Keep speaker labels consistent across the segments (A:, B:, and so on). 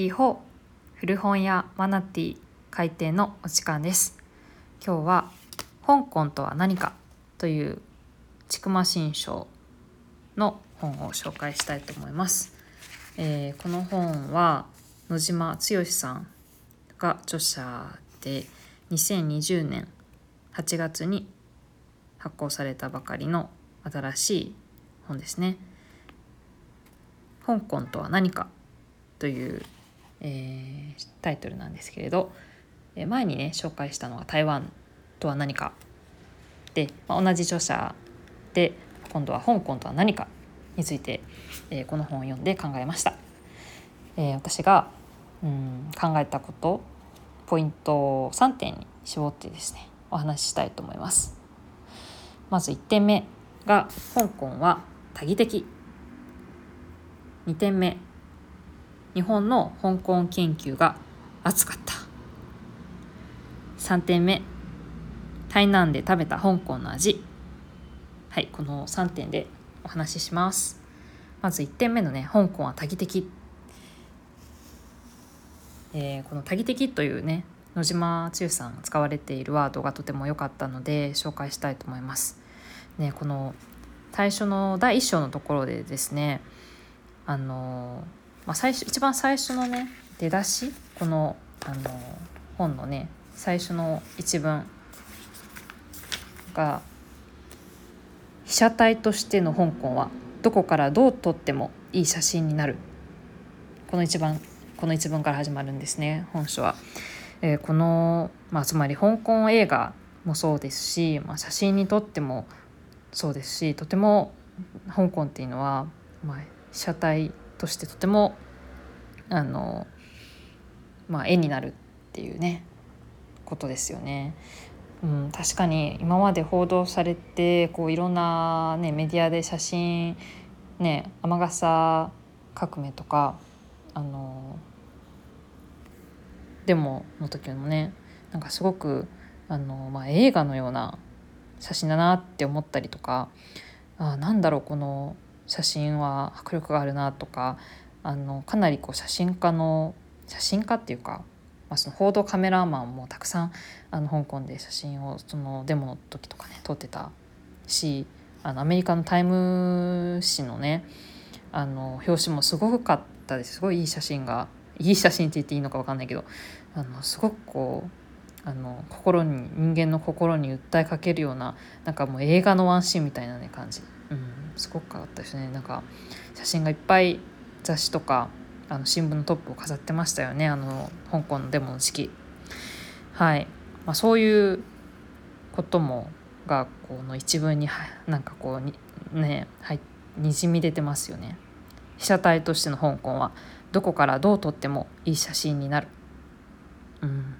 A: リホ古本屋マナティ開店のお時間です今日は香港とは何かという千曲新書の本を紹介したいと思います、えー、この本は野島剛さんが著者で2020年8月に発行されたばかりの新しい本ですね。香港とは何かという、えー、タイトルなんですけれど、え前にね紹介したのが台湾とは何かで、まあ、同じ著者で今度は香港とは何かについて、えー、この本を読んで考えました。えー、私がうん考えたことポイントを3点に絞ってですねお話ししたいと思います。まず1点目が香港は多義的2点目日本の香港研究が熱かった。3点目。台南で食べた香港の味。はいこの3点でお話しします。まず1点目のね香港は多義的、えー、この多義的というね野島剛さんが使われているワードがとても良かったので紹介したいと思います。ね、この最初の第1章のところでですねあの、まあ、最初一番最初のね出だしこのあの本のね最初の一文が「被写体としての香港はどこからどう撮ってもいい写真になる」この一番この一文から始まるんですね本書は。えー、この、まあ、つまり香港映画もそうですし、まあ、写真にとってもそうですしとても香港っていうのは、まあ、車体としてとてもあの、まあ、絵になるっていうねことですよね。うん、確かに今まで報道されてこういろんな、ね、メディアで写真、ね、雨傘革命とかあのデモの時のねなんかすごくあの、まあ、映画のような写真だなって思ったりとかあなんだろうこの写真は迫力があるなとかあのかなりこう写真家の写真家っていうか、まあ、その報道カメラマンもたくさんあの香港で写真をそのデモの時とかね撮ってたしあのアメリカの「タイム」誌のねあの表紙もすごかったです。すごいいい写真がいい写真って言っていいのか分かんないけどあのすごくこうあの心に人間の心に訴えかけるようななんかもう映画のワンシーンみたいなね感じ、うん、すごくかったですね。なんか写真がいっぱい雑誌とかあの新聞のトップを飾ってましたよね。あの香港のデモの時期はい、まあ、そういうこともがこの一文になんかこうにねはいにじみ出てますよね。被写体としての香港はどこからどう撮ってもいい写真になる。うん。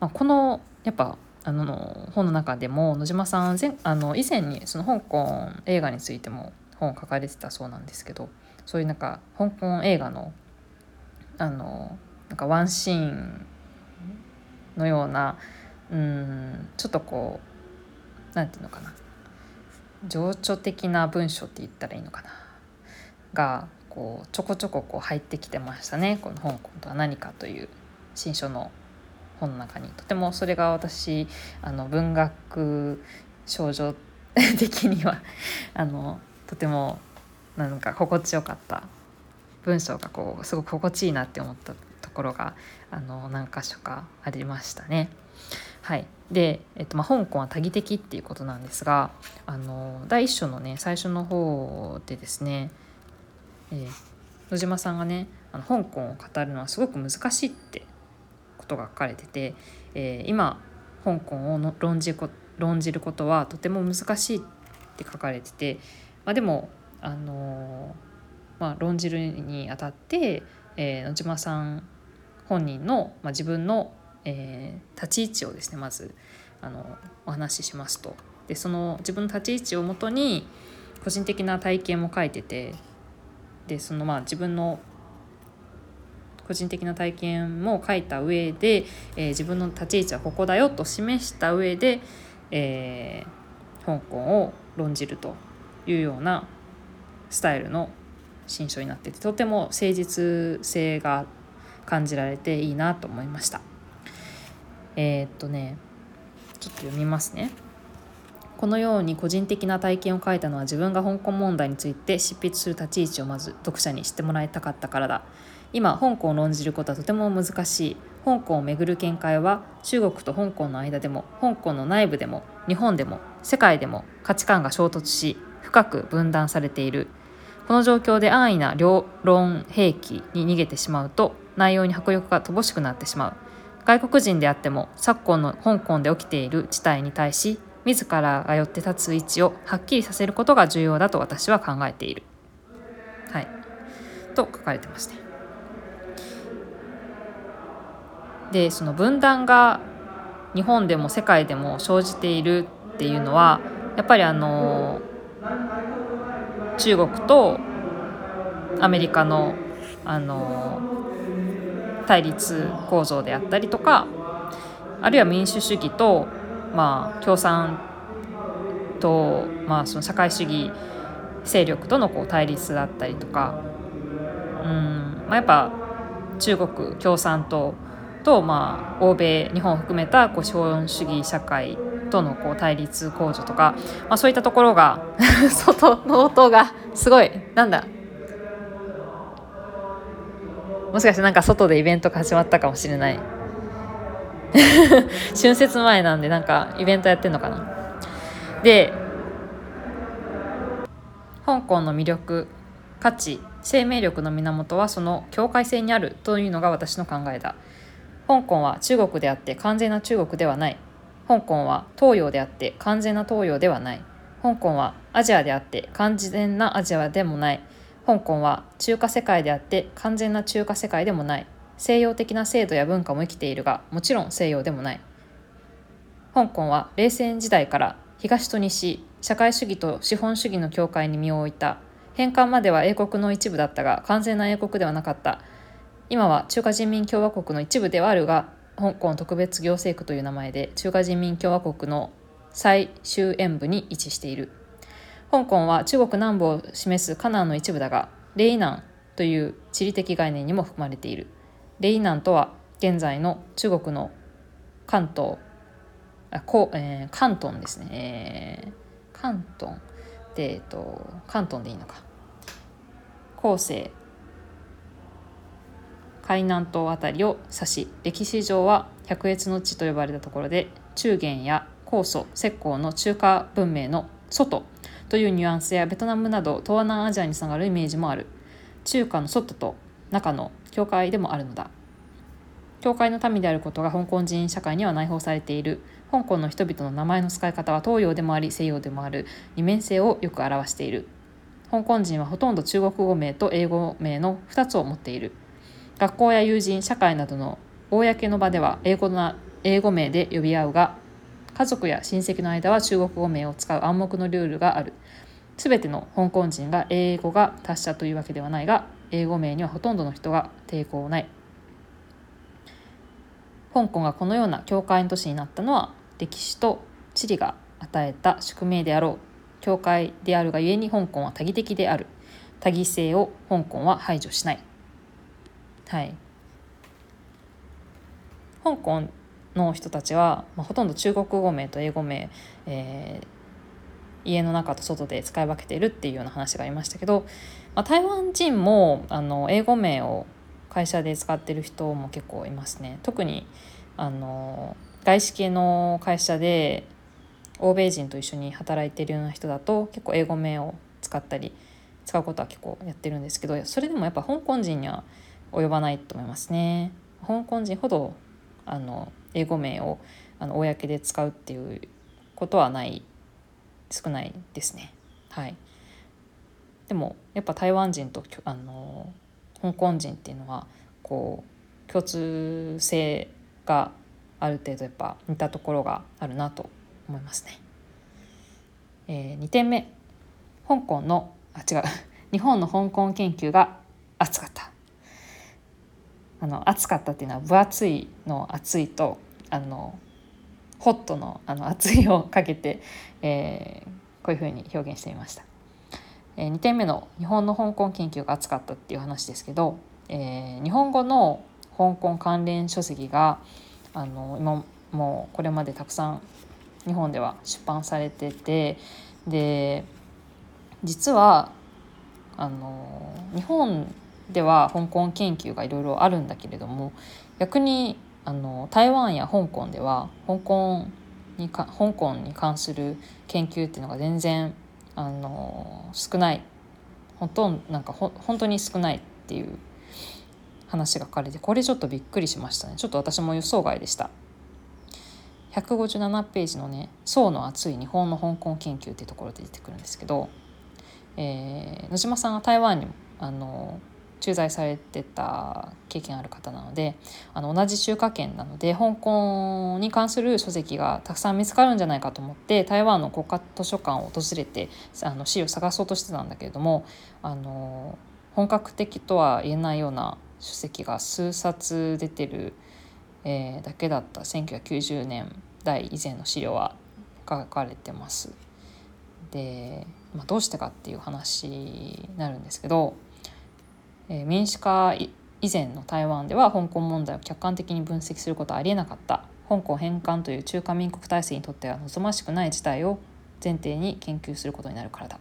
A: まあ、このやっぱあの本の中でも野島さん前あの以前にその香港映画についても本を書かれてたそうなんですけどそういうなんか香港映画のあのなんかワンシーンのようなうんちょっとこうなんていうのかな。情緒的な文章って言ったらいいのかな。がこうちょこちょここう入ってきてましたね。この「香港とは何か」という新書の本の中にとてもそれが私あの文学少女的にはあのとてもなんか心地よかった文章がこうすごく心地いいなって思ったところがあの何箇所かありましたね。はい、で、えっとまあ、香港は多義的っていうことなんですがあの第一章のね最初の方でですねえー、野島さんがねあの香港を語るのはすごく難しいってことが書かれてて、えー、今香港をの論じこ論じることはとても難しいって書かれてて、まあ、でも、あのー、まあ、論じるにあたって、えー、野島さん本人の、まあ、自分の、えー、立ち位置をですねまずあのお話ししますと。でその自分の立ち位置をもとに個人的な体験も書いててでそのまあ自分の個人的な体験も書いた上で、えー、自分の立ち位置はここだよと示した上で、えー、香港を論じるというようなスタイルの新書になっててとても誠実性が感じられていいなと思いました。えー、っとねちょっと読みますね。このように個人的な体験を書いたのは自分が香港問題について執筆する立ち位置をまず読者に知ってもらいたかったからだ。今香港を論じることはとても難しい香港をめぐる見解は中国と香港の間でも香港の内部でも日本でも世界でも価値観が衝突し深く分断されているこの状況で安易な両論兵器に逃げてしまうと内容に迫力が乏しくなってしまう外国人であっても昨今の香港で起きている事態に対し自らが寄って立つ位置をはっきりさせることが重要だと私は考えている。はい、と書かれてまして。でその分断が日本でも世界でも生じているっていうのはやっぱりあの中国とアメリカのあの対立構造であったりとかあるいは民主主義と、まあ、共産と、まあ、その社会主義勢力とのこう対立だったりとかうん、まあ、やっぱ中国共産党と、まあ、欧米日本を含めたこう資本主義社会とのこう対立構造とか、まあ、そういったところが 外の音がすごいなんだ？もしかしてなんか外でイベントが始まったかもしれない。春節前なんでなんかイベントやってんのかな。で香港の魅力価値生命力の源はその境界線にあるというのが私の考えだ。香港は中国であって完全な中国ではない。香港は東洋であって完全な東洋ではない。香港はアジアであって完全なアジアでもない。香港は中華世界であって完全な中華世界でもない。西洋的な制度や文化も生きているがもちろん西洋でもない。香港は冷戦時代から東と西社会主義と資本主義の境界に身を置いた。返還までは英国の一部だったが完全な英国ではなかった。今は中華人民共和国の一部ではあるが香港特別行政区という名前で中華人民共和国の最終演部に位置している。香港は中国南部を示すカナンの一部だがレイナンという地理的概念にも含まれている。レイナンとは現在の中国の関東あこ、えー、関東ですね、えー、関東。で、えっと、関東でいいのか。後世。海南島辺りを指し歴史上は百越の地と呼ばれたところで中原や高祖石膏の中華文明の外というニュアンスやベトナムなど東南アジアにつながるイメージもある。中華の外と中の境界でもあるのだ。教会の民であることが香港人社会には内包されている。香港の人々の名前の使い方は東洋でもあり西洋でもある。二面性をよく表している。香港人はほとんど中国語名と英語名の2つを持っている。学校や友人社会などの公の場では英語な英語名で呼び合うが家族や親戚の間は中国語名を使う暗黙のルールがある。全ての香港人が英語が達者というわけではないが英語名にはほとんどの人が抵抗ない。香港がこのような教会の都市になったのは歴史と地理が与えた宿命であろう。教会であるがゆえに香港は多義的である。多義性を香港は排除しない。はい香港の人たちは、まあ、ほとんど中国語名と英語名、えー、家の中と外で使い分けているっていうような話がありましたけど、まあ、台湾人もあの英語名を会社で使ってる人も結構いますね。特にあの外資系の会社で欧米人と一緒に働いてるような人だと結構英語名を使ったり使うことは結構やってるんですけどそれでもやっぱ香港人には及ばないと思いますね。香港人ほどあの英語名をあの公で使うっていうことはない少ないですね。はい、でもやっぱ台湾人とあの香港人っていうのはこう共通性がある程度やっぱ似たところがあるなと思いますね。えー、2点目香港のあ違う日本の香港研究が熱かったあの熱かったっていうのは分厚いの熱いとあのホットのあの熱いをかけて、えー、こういうふうに表現してみました。えー、2点目の日本の香港研究が熱かったっていう話ですけど、えー、日本語の香港関連書籍があの今もうこれまでたくさん日本では出版されててで実はあの日本では香港研究がいろいろあるんだけれども逆にあの台湾や香港では香港にか香港に関する研究っていうのが全然あの少ない。ほとんどなんかほ本当に少ないっていう話が書かれてこれちょっとびっくりしましたね。ちょっと私も予想外でした。157ページのね「層の厚い日本の香港研究」っていうところで出てくるんですけど、えー、野島さんが台湾にあの駐在されてた経験ある方なのであの同じ中華圏なので香港に関する書籍がたくさん見つかるんじゃないかと思って台湾の国家図書館を訪れてあの資料を探そうとしてたんだけれどもあの本格的とは言えないような書籍が数冊出てる、えー、だけだった1990年代以前の資料は書かれてます。で、まあ、どうしてかっていう話になるんですけどえ、民主化以前の台湾では香港問題を客観的に分析することはありえなかった。香港返還という中華民国体制にとっては望ましくない事態を前提に研究することになるからだ。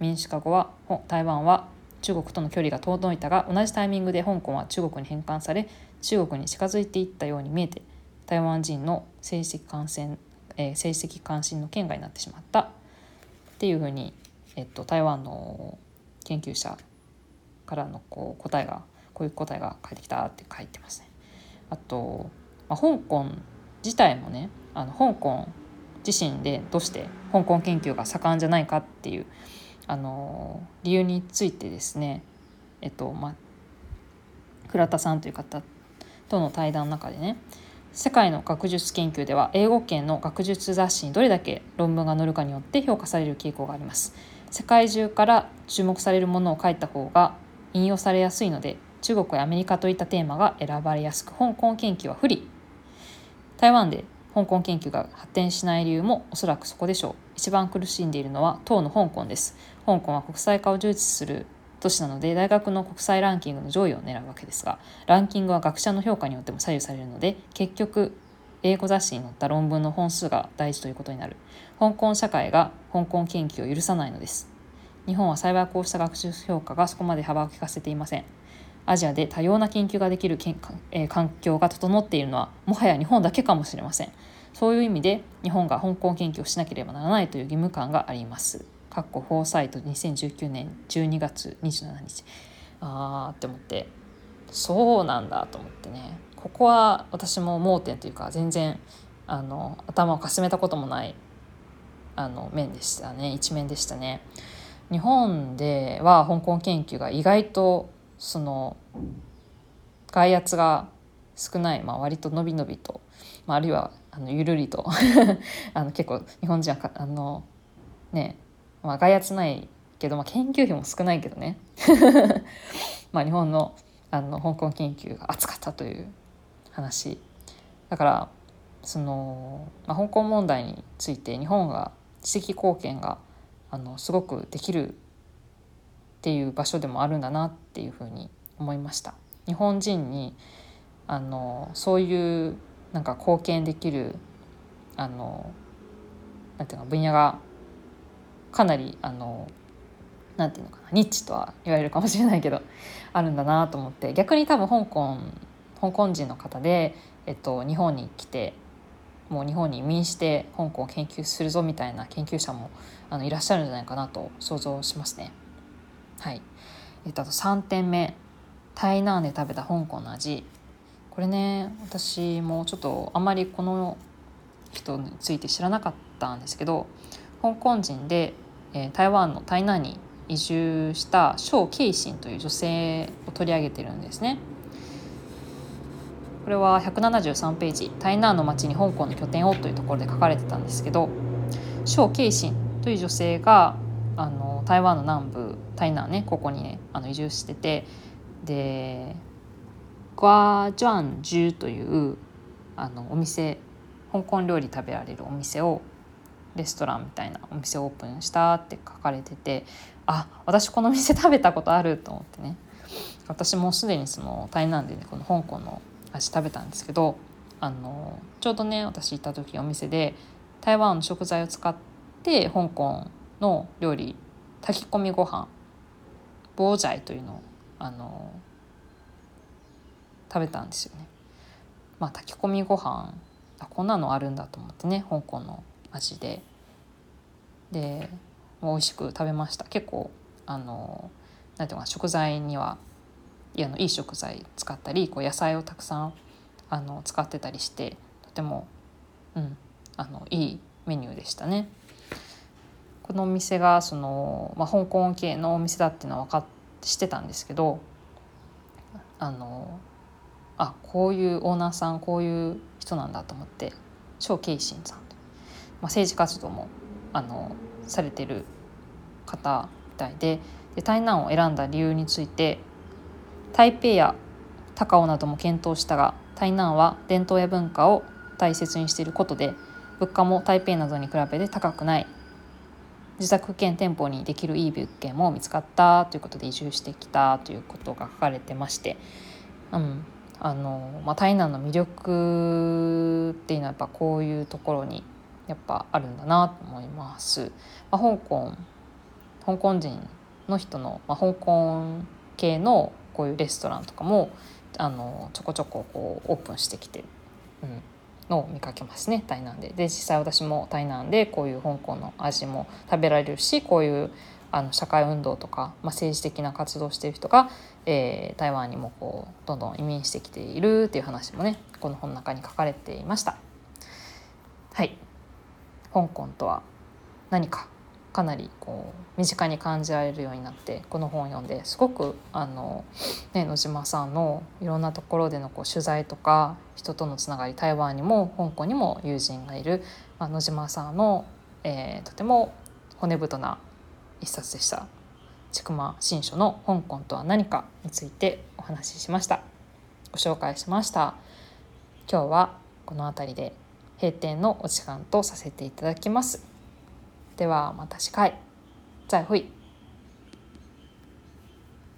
A: 民主化後は台湾は中国との距離が遠のいたが同じタイミングで香港は中国に返還され中国に近づいていったように見えて台湾人の政治的感染、えー、政治的関心の圏外になってしまった。っていうふうに、えっと、台湾の研究者からのこう答えがこういう答えが返ってきたって書いてますね。あと、まあ、香港自体もねあの香港自身でどうして香港研究が盛んじゃないかっていうあの理由についてですねえっとまあ倉田さんという方との対談の中でね世界の学術研究では英語圏の学術雑誌にどれだけ論文が載るかによって評価される傾向があります世界中から注目されるものを書いた方が引用されやすいので中国やアメリカといったテーマが選ばれやすく香港研究は不利。台湾で香港研究が発展しない理由もおそらくそこでしょう。一番苦しんでいるのは当の香港です。香港は国際化を重視する都市なので大学の国際ランキングの上位を狙うわけですがランキングは学者の評価によっても左右されるので結局英語雑誌に載った論文の本数が大事ということになる。香港社会が香港研究を許さないのです。日本は幸いこうした学習評価がそこまで幅を利かせていません。アジアで多様な研究ができるけん、えー、環境が整っているのはもはや日本だけかもしれません。そういう意味で日本が香港研究をしなければならないという義務感があります。かっこフォーサイト2019年12月27日。あーって思って。そうなんだと思ってね。ここは私も盲点というか全然あの頭をかすめたこともないあの面でしたね。一面でしたね。日本では香港研究が意外とその外圧が少ない、まあ、割と伸び伸びと、まあ、あるいはあのゆるりと あの結構日本人はあのね、まあ、外圧ないけど、まあ、研究費も少ないけどね。まあ日本のあの香港研究が熱かったという話。だからその、まあ、香港問題について日本が知的貢献があのすごくできるっていう場所でもあるんだなっていうふうに思いました。日本人にあのそういうなんか貢献できるあのなんていうか分野がかなりあのなんていうのかなニッチとは言われるかもしれないけど あるんだなと思って逆に多分香港香港人の方で、えっと、日本に来てもう日本に移民して香港を研究するぞみたいな研究者もあのいらっしゃるんじゃないかなと想像しますね。はい、えっと、あと3点目台南で食べた香港の味これね私もちょっとあんまりこの人について知らなかったんですけど香港人で、えー、台湾の台南に移住した蒋慶信という女性を取り上げてるんですね。これは173ページ「台南の町に香港の拠点を」というところで書かれてたんですけど蒋慶信という女性があの台湾の南部台南ねここにねあの移住しててでグアジャンジュというあのお店香港料理食べられるお店をレストランみたいなお店をオープンしたって書かれててあ私この店食べたことあると思ってね。私もすでにその台南で、ね、この香港の味食べたんですけどあのちょうどね私行った時お店で台湾の食材を使って香港の料理炊き込みご飯ボージャイというのをあの食べたんですよね。まあ、炊き込みご飯あこんなのあるんだと思ってね香港の味でで美味しく食べました結構あのなんていうか食材にはいやのいい食材使ったりこう野菜をたくさんあの使ってたりしてとても、うん、あのいいメニューでしたね。このお店がその、まあ、香港系のお店だっていうのは分かってしてたんですけどあのあこういうオーナーさんこういう人なんだと思って張慶信さん、まあ、政治活動もあのされてる方みたいでで台南を選んだ理由について台北や高雄なども検討したが台南は伝統や文化を大切にしていることで物価も台北などに比べて高くない自宅兼店舗にできるいい物件も見つかったということで移住してきたということが書かれてまして、うんあのまあ、台南の魅力っていうのはやっぱこういうところにやっぱあるんだなと思います。まあ、香港香港人の人の、まあ、香港系のこういうレストランとかもあのちょこちょここうオープンしてきてる、うん、のを見かけますね台南で。で実際私も台南でこういう香港の味も食べられるしこういうあの社会運動とか、まあ、政治的な活動している人が、えー、台湾にもこうどんどん移民してきているっていう話もねこの本の中に書かれていました。はい香港とは何か？かなりこう身近に感じられるようになってこの本を読んですごくあの、ね、野島さんのいろんなところでのこう取材とか人とのつながり台湾にも香港にも友人がいる、まあ、野島さんの、えー、とても骨太な一冊でした。千曲新書の香港とは何かについてお話ししました。ご紹介しました。今日はこの辺りで閉店のお時間とさせていただきます。ではまた次回。再会。